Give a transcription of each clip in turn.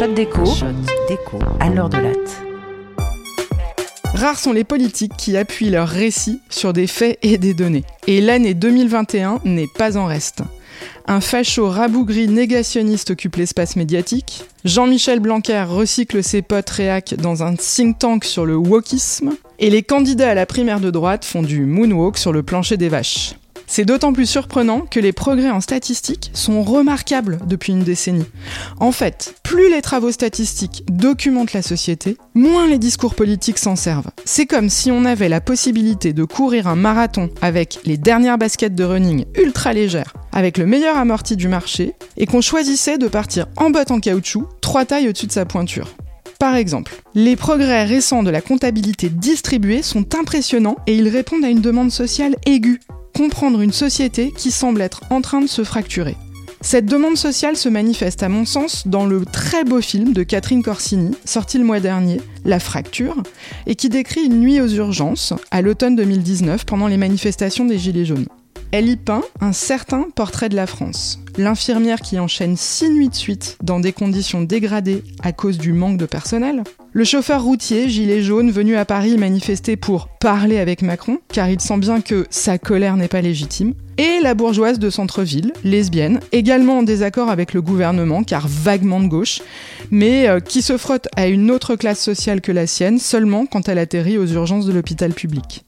Shot déco. Shot déco. À l'heure de latte. Rares sont les politiques qui appuient leurs récits sur des faits et des données. Et l'année 2021 n'est pas en reste. Un facho rabougri négationniste occupe l'espace médiatique. Jean-Michel Blanquer recycle ses potes réac dans un think tank sur le wokisme. Et les candidats à la primaire de droite font du moonwalk sur le plancher des vaches. C'est d'autant plus surprenant que les progrès en statistiques sont remarquables depuis une décennie. En fait, plus les travaux statistiques documentent la société, moins les discours politiques s'en servent. C'est comme si on avait la possibilité de courir un marathon avec les dernières baskets de running ultra légères, avec le meilleur amorti du marché, et qu'on choisissait de partir en botte en caoutchouc, trois tailles au-dessus de sa pointure. Par exemple, les progrès récents de la comptabilité distribuée sont impressionnants et ils répondent à une demande sociale aiguë comprendre une société qui semble être en train de se fracturer. Cette demande sociale se manifeste à mon sens dans le très beau film de Catherine Corsini, sorti le mois dernier, La Fracture, et qui décrit une nuit aux urgences, à l'automne 2019, pendant les manifestations des Gilets jaunes. Elle y peint un certain portrait de la France. L'infirmière qui enchaîne six nuits de suite dans des conditions dégradées à cause du manque de personnel. Le chauffeur routier, gilet jaune, venu à Paris manifester pour parler avec Macron, car il sent bien que sa colère n'est pas légitime. Et la bourgeoise de centre-ville, lesbienne, également en désaccord avec le gouvernement, car vaguement de gauche, mais euh, qui se frotte à une autre classe sociale que la sienne seulement quand elle atterrit aux urgences de l'hôpital public.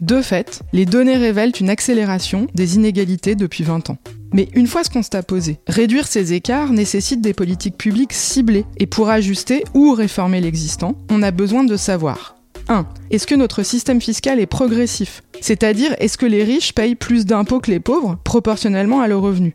De fait, les données révèlent une accélération des inégalités depuis 20 ans. Mais une fois ce constat posé, réduire ces écarts nécessite des politiques publiques ciblées, et pour ajuster ou réformer l'existant, on a besoin de savoir 1. Est-ce que notre système fiscal est progressif? C'est-à-dire, est-ce que les riches payent plus d'impôts que les pauvres, proportionnellement à leurs revenus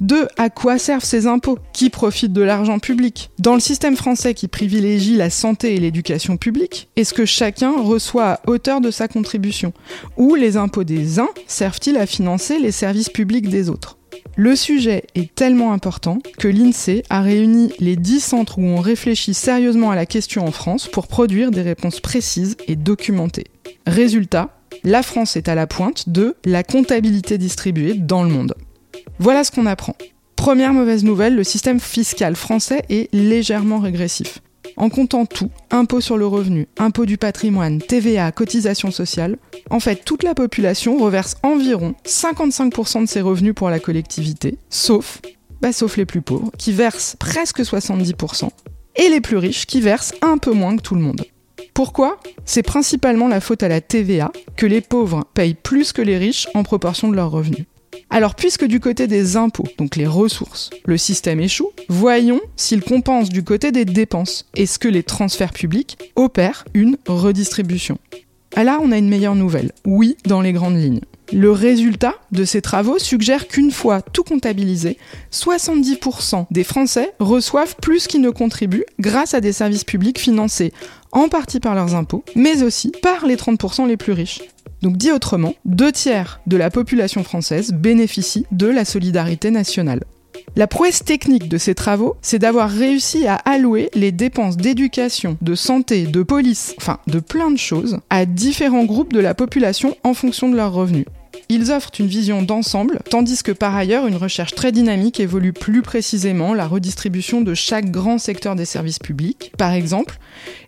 2. À quoi servent ces impôts Qui profite de l'argent public Dans le système français qui privilégie la santé et l'éducation publique, est-ce que chacun reçoit à hauteur de sa contribution? Ou les impôts des uns servent-ils à financer les services publics des autres? Le sujet est tellement important que l'INSEE a réuni les 10 centres où on réfléchit sérieusement à la question en France pour produire des réponses précises et documentées. Résultat, la France est à la pointe de la comptabilité distribuée dans le monde. Voilà ce qu'on apprend. Première mauvaise nouvelle, le système fiscal français est légèrement régressif. En comptant tout, impôt sur le revenu, impôt du patrimoine, TVA, cotisation sociale, en fait toute la population reverse environ 55% de ses revenus pour la collectivité, sauf, bah, sauf les plus pauvres, qui versent presque 70%, et les plus riches qui versent un peu moins que tout le monde. Pourquoi? C'est principalement la faute à la TVA que les pauvres payent plus que les riches en proportion de leurs revenus. Alors puisque du côté des impôts, donc les ressources, le système échoue, voyons s'il compense du côté des dépenses. Est-ce que les transferts publics opèrent une redistribution? Ah Là, on a une meilleure nouvelle. Oui, dans les grandes lignes. Le résultat de ces travaux suggère qu'une fois tout comptabilisé, 70% des Français reçoivent plus qu'ils ne contribuent grâce à des services publics financés en partie par leurs impôts, mais aussi par les 30% les plus riches. Donc dit autrement, deux tiers de la population française bénéficient de la solidarité nationale. La prouesse technique de ces travaux, c'est d'avoir réussi à allouer les dépenses d'éducation, de santé, de police, enfin de plein de choses, à différents groupes de la population en fonction de leurs revenus. Ils offrent une vision d'ensemble, tandis que par ailleurs, une recherche très dynamique évolue plus précisément la redistribution de chaque grand secteur des services publics. Par exemple,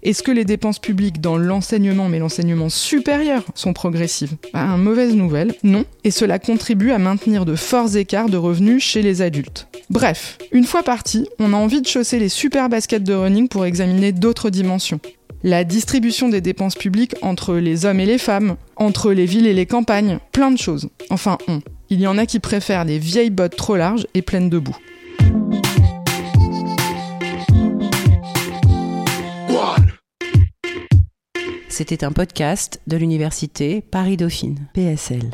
est-ce que les dépenses publiques dans l'enseignement, mais l'enseignement supérieur, sont progressives? Bah, Mauvaise nouvelle, non, et cela contribue à maintenir de forts écarts de revenus chez les adultes. Bref, une fois parti, on a envie de chausser les super baskets de running pour examiner d'autres dimensions la distribution des dépenses publiques entre les hommes et les femmes, entre les villes et les campagnes, plein de choses. Enfin, on. Il y en a qui préfèrent les vieilles bottes trop larges et pleines de boue. C'était un podcast de l'université Paris-Dauphine, PSL.